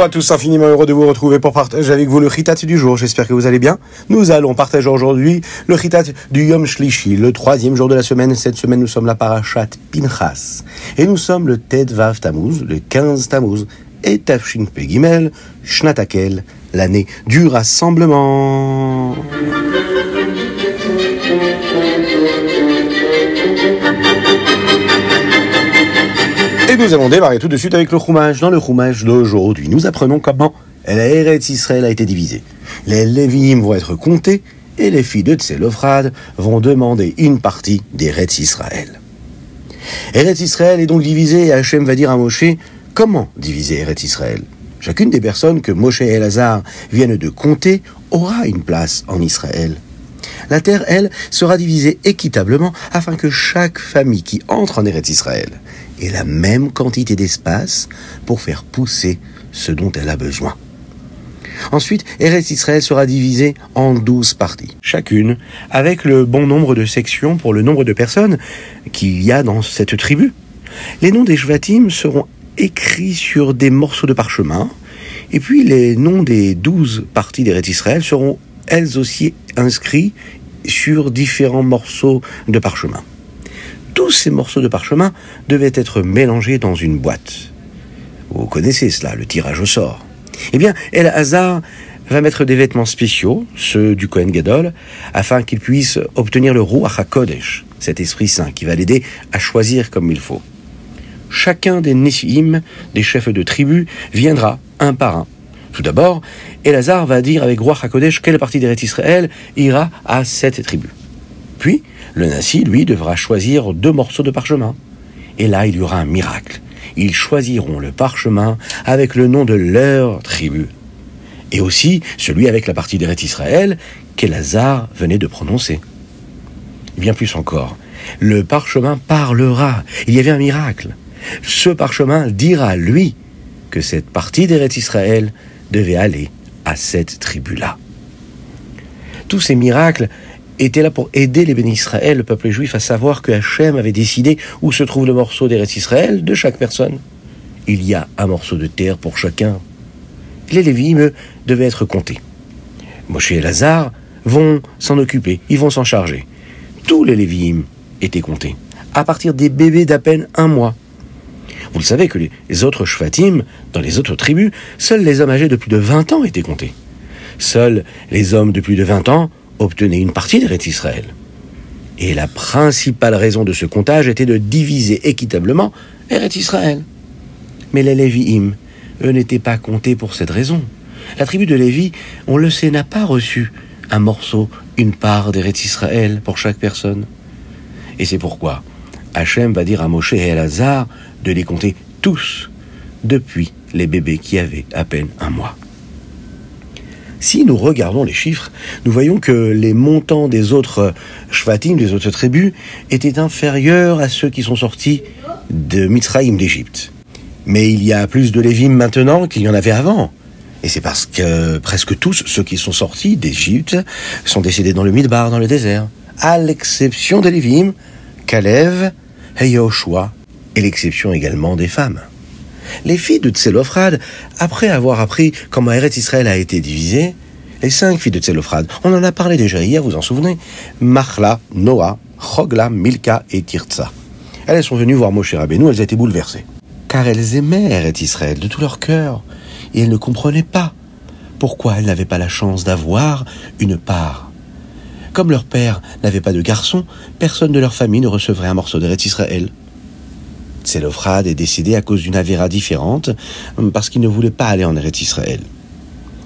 Bonjour à tous, infiniment heureux de vous retrouver pour partager avec vous le Chitat du jour. J'espère que vous allez bien. Nous allons partager aujourd'hui le Chitat du Yom Shlishi, le troisième jour de la semaine. Cette semaine, nous sommes la Parashat Pinchas. Et nous sommes le Ted Vav Tammuz, le 15 Tammuz. Et Tafshin Pegimel, Shnatakel, l'année du rassemblement. Et nous allons démarrer tout de suite avec le Chumash. Dans le Chumash d'aujourd'hui, nous apprenons comment l'Eretz Israël a été divisé. Les Lévim vont être comptés et les filles de Tselofrad vont demander une partie d'Eretz Israël. Eretz Israël est donc divisé et Hachem va dire à Moshe comment diviser Eretz Israël. Chacune des personnes que Moshe et Elazar viennent de compter aura une place en Israël. La terre, elle, sera divisée équitablement afin que chaque famille qui entre en Eretz Israël ait la même quantité d'espace pour faire pousser ce dont elle a besoin. Ensuite, Eretz Israël sera divisée en douze parties, chacune avec le bon nombre de sections pour le nombre de personnes qu'il y a dans cette tribu. Les noms des Shvatim seront écrits sur des morceaux de parchemin, et puis les noms des douze parties d'Eretz Israël seront elles aussi inscrits sur différents morceaux de parchemin. Tous ces morceaux de parchemin devaient être mélangés dans une boîte. Vous connaissez cela, le tirage au sort. Eh bien, El Hazar va mettre des vêtements spéciaux, ceux du Kohen Gadol, afin qu'il puisse obtenir le Ruach HaKodesh, cet Esprit Saint qui va l'aider à choisir comme il faut. Chacun des Nessim, des chefs de tribu, viendra un par un. Tout d'abord, Elazar va dire avec Ruach HaKodesh quelle partie d'Eretz Israël ira à cette tribu. Puis, le Nassi, lui, devra choisir deux morceaux de parchemin. Et là, il y aura un miracle. Ils choisiront le parchemin avec le nom de leur tribu. Et aussi celui avec la partie d'Eretz Israël qu'Elazar venait de prononcer. Bien plus encore, le parchemin parlera. Il y avait un miracle. Ce parchemin dira, lui, que cette partie d'Eretz Israël devait aller à cette tribu-là. Tous ces miracles étaient là pour aider les bénis Israël, le peuple juif, à savoir que Hachem avait décidé où se trouve le morceau d'Eretz Israël de chaque personne. Il y a un morceau de terre pour chacun. Les Lévim, devaient être comptés. Moshe et Lazare vont s'en occuper, ils vont s'en charger. Tous les Lévim étaient comptés, à partir des bébés d'à peine un mois. Vous le savez que les autres Shvatim, dans les autres tribus, seuls les hommes âgés de plus de 20 ans étaient comptés. Seuls les hommes de plus de 20 ans obtenaient une partie d'Eretz Israël. Et la principale raison de ce comptage était de diviser équitablement Eretz Israël. Mais les Lévi'im, eux, n'étaient pas comptés pour cette raison. La tribu de Lévi, on le sait, n'a pas reçu un morceau, une part d'Eretz Israël pour chaque personne. Et c'est pourquoi Hachem va dire à Moshe et Elazar de les compter tous depuis les bébés qui avaient à peine un mois. Si nous regardons les chiffres, nous voyons que les montants des autres Shvatim, des autres tribus, étaient inférieurs à ceux qui sont sortis de Mitzraïm d'Égypte. Mais il y a plus de Lévim maintenant qu'il y en avait avant. Et c'est parce que presque tous ceux qui sont sortis d'Égypte sont décédés dans le Midbar, dans le désert. À l'exception des Lévim, Kalev et Yahushua, et l'exception également des femmes. Les filles de Tselofrad, après avoir appris comment Eretz Israël a été divisé, les cinq filles de Tselofrad, on en a parlé déjà hier, vous en souvenez Machla, Noah, Chogla, Milka et Tirtza. Elles sont venues voir Moshe Rabbeinu, elles étaient bouleversées. Car elles aimaient Eretz Israël de tout leur cœur, et elles ne comprenaient pas pourquoi elles n'avaient pas la chance d'avoir une part. Comme leur père n'avait pas de garçon, personne de leur famille ne recevrait un morceau d'Eretz Israël. Tselofrad est décédé à cause d'une avéra différente, parce qu'il ne voulait pas aller en Eretz Israël.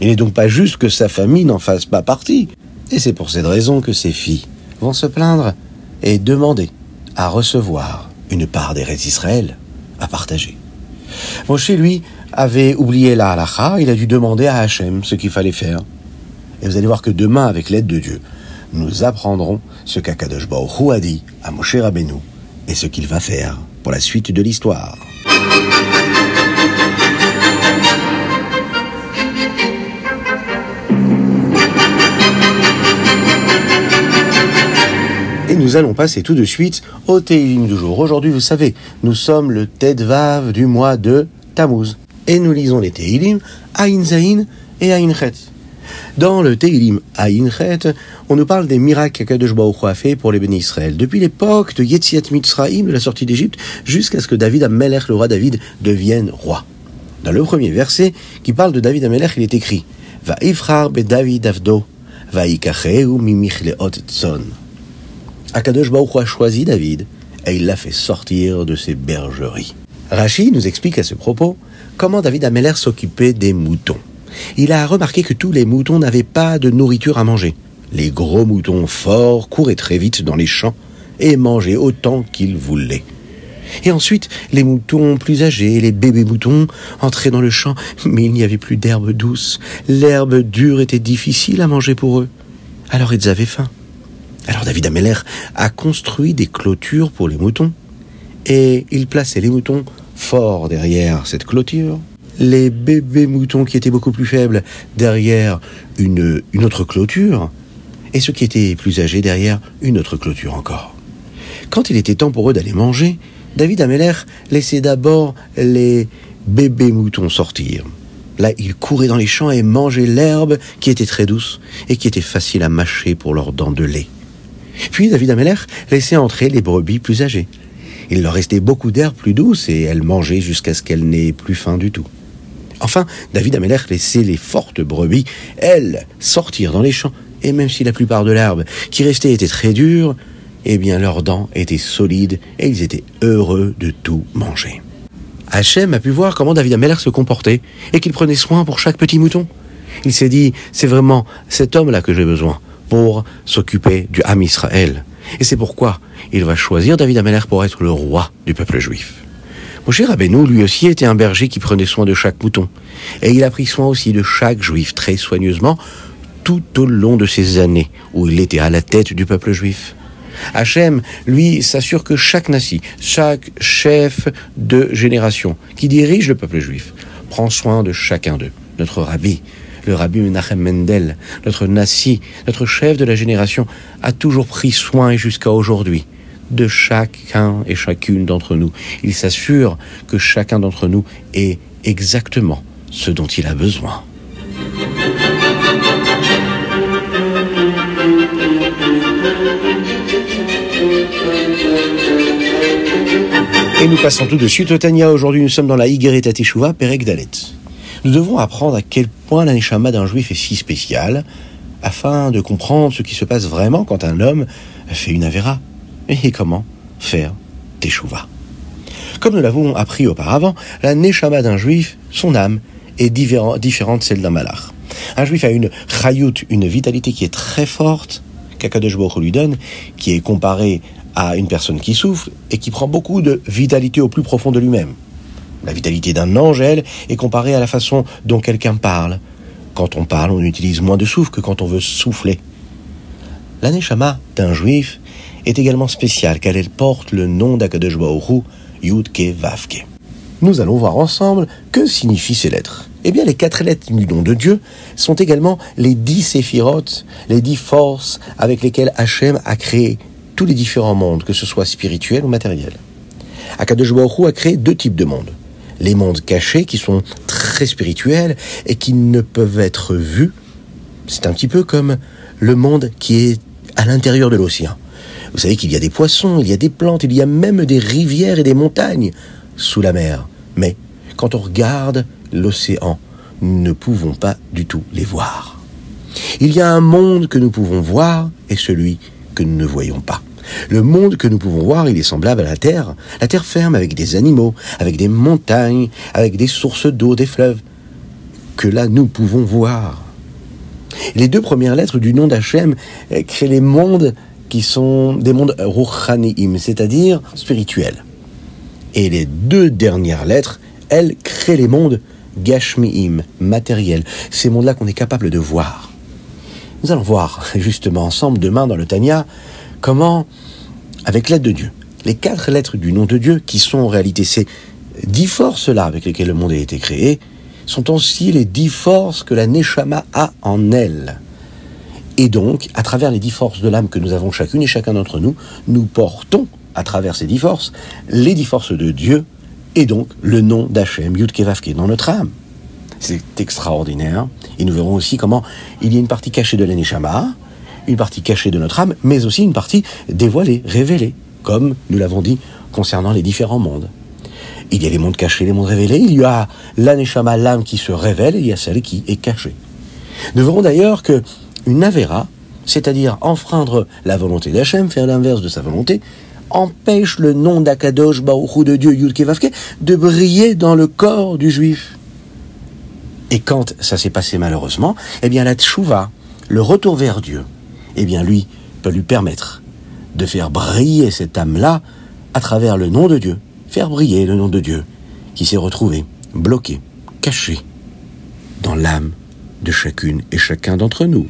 Il n'est donc pas juste que sa famille n'en fasse pas partie. Et c'est pour cette raison que ses filles vont se plaindre et demander à recevoir une part d'Eretz Israël à partager. Moshe, lui, avait oublié la halacha, il a dû demander à Hachem ce qu'il fallait faire. Et vous allez voir que demain, avec l'aide de Dieu, nous apprendrons ce qu'Akadosh Baruch a dit à Moshe Rabbeinu et ce qu'il va faire pour la suite de l'histoire. Et nous allons passer tout de suite au Teilim du jour. Aujourd'hui, vous savez, nous sommes le Vav du mois de Tammuz. Et nous lisons les Tehillim, Aïn Zaïn et Aïn Chet. Dans le Tehillim Aïn Chet, on nous parle des miracles qu'Akadosh Baruch a fait pour les bénis Israël. Depuis l'époque de Yetziat Mitzrayim, de la sortie d'Égypte, jusqu'à ce que David Amelech, le roi David, devienne roi. Dans le premier verset, qui parle de David Amelech, il est écrit Va ifrar be David avdo, va mimichleot tzon. Akadosh Baruch a choisi David et il l'a fait sortir de ses bergeries. Rachi nous explique à ce propos comment David Ameller s'occupait des moutons. Il a remarqué que tous les moutons n'avaient pas de nourriture à manger. Les gros moutons forts couraient très vite dans les champs et mangeaient autant qu'ils voulaient. Et ensuite, les moutons plus âgés, les bébés moutons, entraient dans le champ, mais il n'y avait plus d'herbe douce. L'herbe dure était difficile à manger pour eux. Alors ils avaient faim. Alors David Ameller a construit des clôtures pour les moutons et il plaçait les moutons fort derrière cette clôture, les bébés moutons qui étaient beaucoup plus faibles derrière une, autre clôture et ceux qui étaient plus âgés derrière une autre clôture encore. Quand il était temps pour eux d'aller manger, David Ameller laissait d'abord les bébés moutons sortir. Là, ils couraient dans les champs et mangeaient l'herbe qui était très douce et qui était facile à mâcher pour leurs dents de lait. Puis David Ameller laissait entrer les brebis plus âgées. Il leur restait beaucoup d'herbe plus douce et elles mangeaient jusqu'à ce qu'elles n'aient plus faim du tout. Enfin, David Ameller laissait les fortes brebis, elles, sortir dans les champs, et même si la plupart de l'herbe qui restait était très dure, eh bien leurs dents étaient solides et ils étaient heureux de tout manger. Hachem a pu voir comment David Ameller se comportait et qu'il prenait soin pour chaque petit mouton. Il s'est dit, c'est vraiment cet homme-là que j'ai besoin pour s'occuper du Ham Israël. Et c'est pourquoi il va choisir David Ameller pour être le roi du peuple juif. Moshe Rabbeinu, lui aussi, était un berger qui prenait soin de chaque mouton. Et il a pris soin aussi de chaque juif très soigneusement tout au long de ces années où il était à la tête du peuple juif. Hachem, lui, s'assure que chaque nasi, chaque chef de génération qui dirige le peuple juif, prend soin de chacun d'eux. Notre rabbi, le rabbi Menachem Mendel, notre Nassi, notre chef de la génération, a toujours pris soin jusqu'à aujourd'hui de chacun et chacune d'entre nous. Il s'assure que chacun d'entre nous ait exactement ce dont il a besoin. Et nous passons tout de suite au Tania. Aujourd'hui, nous sommes dans la Higereta Teshuva, Perek Dalet nous devons apprendre à quel point la d'un juif est si spécial, afin de comprendre ce qui se passe vraiment quand un homme fait une avéra, et comment faire teshuva. Comme nous l'avons appris auparavant, la neshama d'un juif, son âme, est différente de celle d'un malach. Un juif a une chayut, une vitalité qui est très forte, qu'Akadosh Baruch lui donne, qui est comparée à une personne qui souffre et qui prend beaucoup de vitalité au plus profond de lui-même. La vitalité d'un ange, elle, est comparée à la façon dont quelqu'un parle. Quand on parle, on utilise moins de souffle que quand on veut souffler. L'aneshama d'un juif est également spéciale car elle porte le nom d'Akadosh Yudke Vavke. Nous allons voir ensemble que signifient ces lettres. Eh bien, les quatre lettres du nom de Dieu sont également les dix séphirotes, les dix forces avec lesquelles Hachem a créé tous les différents mondes, que ce soit spirituel ou matériel. Akadosh a créé deux types de mondes les mondes cachés qui sont très spirituels et qui ne peuvent être vus. C'est un petit peu comme le monde qui est à l'intérieur de l'océan. Vous savez qu'il y a des poissons, il y a des plantes, il y a même des rivières et des montagnes sous la mer. Mais quand on regarde l'océan, nous ne pouvons pas du tout les voir. Il y a un monde que nous pouvons voir et celui que nous ne voyons pas. Le monde que nous pouvons voir, il est semblable à la Terre. La Terre ferme avec des animaux, avec des montagnes, avec des sources d'eau, des fleuves, que là nous pouvons voir. Les deux premières lettres du nom d'Hachem euh, créent les mondes qui sont des mondes ruchaniim, c'est-à-dire spirituels. Et les deux dernières lettres, elles, créent les mondes gashmiim, matériels, ces mondes-là qu'on est capable de voir. Nous allons voir justement ensemble demain dans le Tanya comment, avec l'aide de Dieu, les quatre lettres du nom de Dieu, qui sont en réalité ces dix forces-là avec lesquelles le monde a été créé, sont aussi les dix forces que la Neshama a en elle. Et donc, à travers les dix forces de l'âme que nous avons chacune et chacun d'entre nous, nous portons, à travers ces dix forces, les dix forces de Dieu et donc le nom d'Hachem, Yudkevavke, dans notre âme. C'est extraordinaire. Et nous verrons aussi comment il y a une partie cachée de l'Aneshama, une partie cachée de notre âme, mais aussi une partie dévoilée, révélée, comme nous l'avons dit concernant les différents mondes. Il y a les mondes cachés, les mondes révélés, il y a l'Aneshama, l'âme qui se révèle, et il y a celle qui est cachée. Nous verrons d'ailleurs que une Avera, c'est-à-dire enfreindre la volonté d'Hachem, faire l'inverse de sa volonté, empêche le nom d'Akadosh Baruchou de Dieu Yudkevavke de briller dans le corps du juif. Et quand ça s'est passé malheureusement, eh bien la tchouva, le retour vers Dieu, eh bien lui peut lui permettre de faire briller cette âme-là à travers le nom de Dieu, faire briller le nom de Dieu qui s'est retrouvé bloqué, caché dans l'âme de chacune et chacun d'entre nous.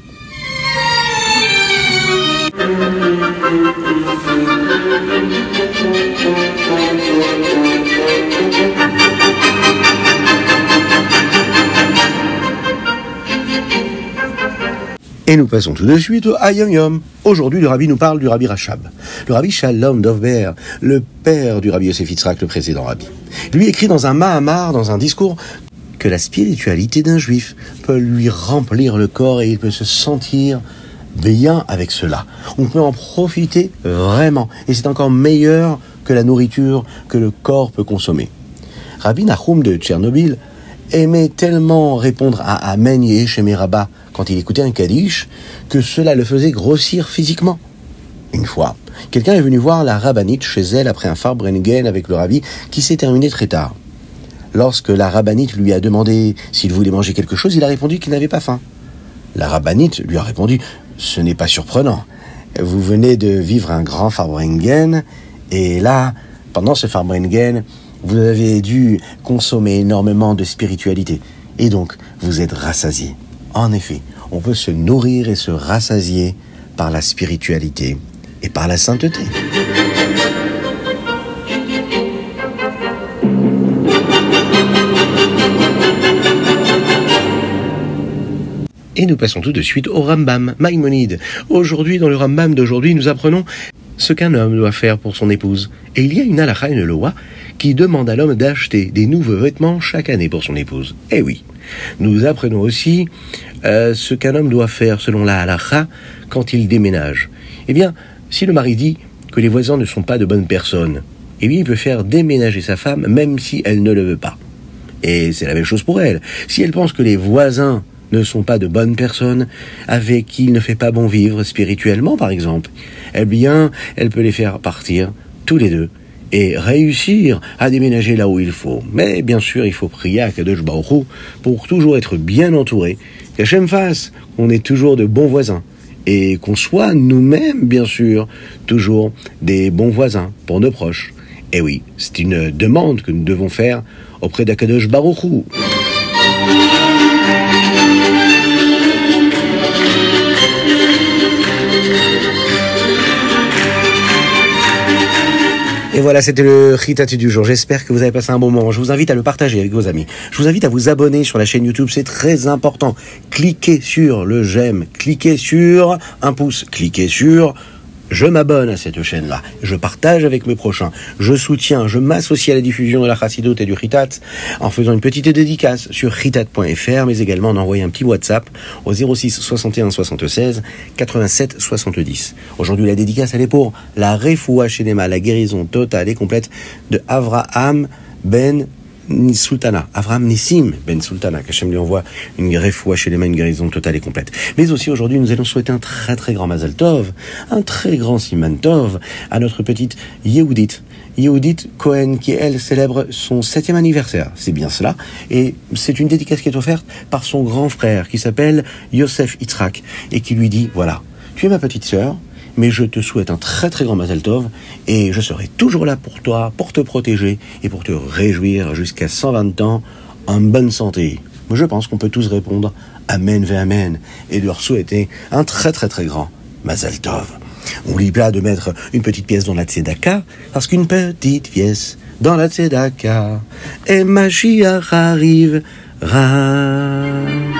Et nous passons tout de suite au Ayom Yom. Aujourd'hui, le rabbi nous parle du rabbi Rachab. Le rabbi Shalom Dovber, le père du rabbi Yosef Yitzhak, le précédent rabbi. Lui écrit dans un Mahamar, dans un discours, que la spiritualité d'un juif peut lui remplir le corps et il peut se sentir bien avec cela. On peut en profiter vraiment. Et c'est encore meilleur que la nourriture que le corps peut consommer. Rabbi Nahum de Tchernobyl aimait tellement répondre à Amen Yeheshem Rabba quand il écoutait un Kaddish que cela le faisait grossir physiquement. Une fois, quelqu'un est venu voir la rabbinite chez elle après un farbrengen avec le rabbi qui s'est terminé très tard. Lorsque la rabbinite lui a demandé s'il voulait manger quelque chose, il a répondu qu'il n'avait pas faim. La rabbinite lui a répondu Ce n'est pas surprenant. Vous venez de vivre un grand farbrengen et là, pendant ce farbrengen, vous avez dû consommer énormément de spiritualité et donc vous êtes rassasié. En effet, on peut se nourrir et se rassasier par la spiritualité et par la sainteté. Et nous passons tout de suite au Rambam, Maïmonide. Aujourd'hui, dans le Rambam d'aujourd'hui, nous apprenons ce qu'un homme doit faire pour son épouse. Et il y a une halakha, une loi, qui demande à l'homme d'acheter des nouveaux vêtements chaque année pour son épouse. Eh oui. Nous apprenons aussi euh, ce qu'un homme doit faire selon la halakha quand il déménage. Eh bien, si le mari dit que les voisins ne sont pas de bonnes personnes, eh bien, il peut faire déménager sa femme même si elle ne le veut pas. Et c'est la même chose pour elle. Si elle pense que les voisins ne sont pas de bonnes personnes, avec qui il ne fait pas bon vivre spirituellement par exemple, eh bien, elle peut les faire partir tous les deux et réussir à déménager là où il faut. Mais bien sûr, il faut prier à Kadosh Baruch pour toujours être bien entouré, qu'Hachem fasse qu'on ait toujours de bons voisins et qu'on soit nous-mêmes, bien sûr, toujours des bons voisins pour nos proches. Et oui, c'est une demande que nous devons faire auprès d'Akadosh Baruchou. Voilà, c'était le Ritatu du jour. J'espère que vous avez passé un bon moment. Je vous invite à le partager avec vos amis. Je vous invite à vous abonner sur la chaîne YouTube. C'est très important. Cliquez sur le j'aime. Cliquez sur un pouce. Cliquez sur je m'abonne à cette chaîne-là, je partage avec mes prochains, je soutiens, je m'associe à la diffusion de la Chassidot et du Ritat en faisant une petite dédicace sur ritat.fr, mais également en envoyant un petit WhatsApp au 06 61 76 87 70. Aujourd'hui, la dédicace, elle est pour la Refoua Shenema, la guérison totale et complète de Avraham Ben Sultana, Avram Nissim Ben Sultana, qu'Hachem lui envoie une refoua chez les mains, une guérison totale et complète. Mais aussi aujourd'hui, nous allons souhaiter un très très grand Mazal Tov, un très grand Siman Tov à notre petite Yehudit. Yehudit Cohen, qui elle célèbre son septième anniversaire. C'est bien cela. Et c'est une dédicace qui est offerte par son grand frère, qui s'appelle Yosef Yitzhak, et qui lui dit, voilà, tu es ma petite sœur, mais je te souhaite un très très grand Mazel Tov et je serai toujours là pour toi, pour te protéger et pour te réjouir jusqu'à 120 ans en bonne santé. Je pense qu'on peut tous répondre Amen ve Amen et leur souhaiter un très très très grand Mazel Tov. On n'oublie pas de mettre une petite pièce dans la tzedaka, parce qu'une petite pièce dans la tzedaka, et Mashiach arrive, ra.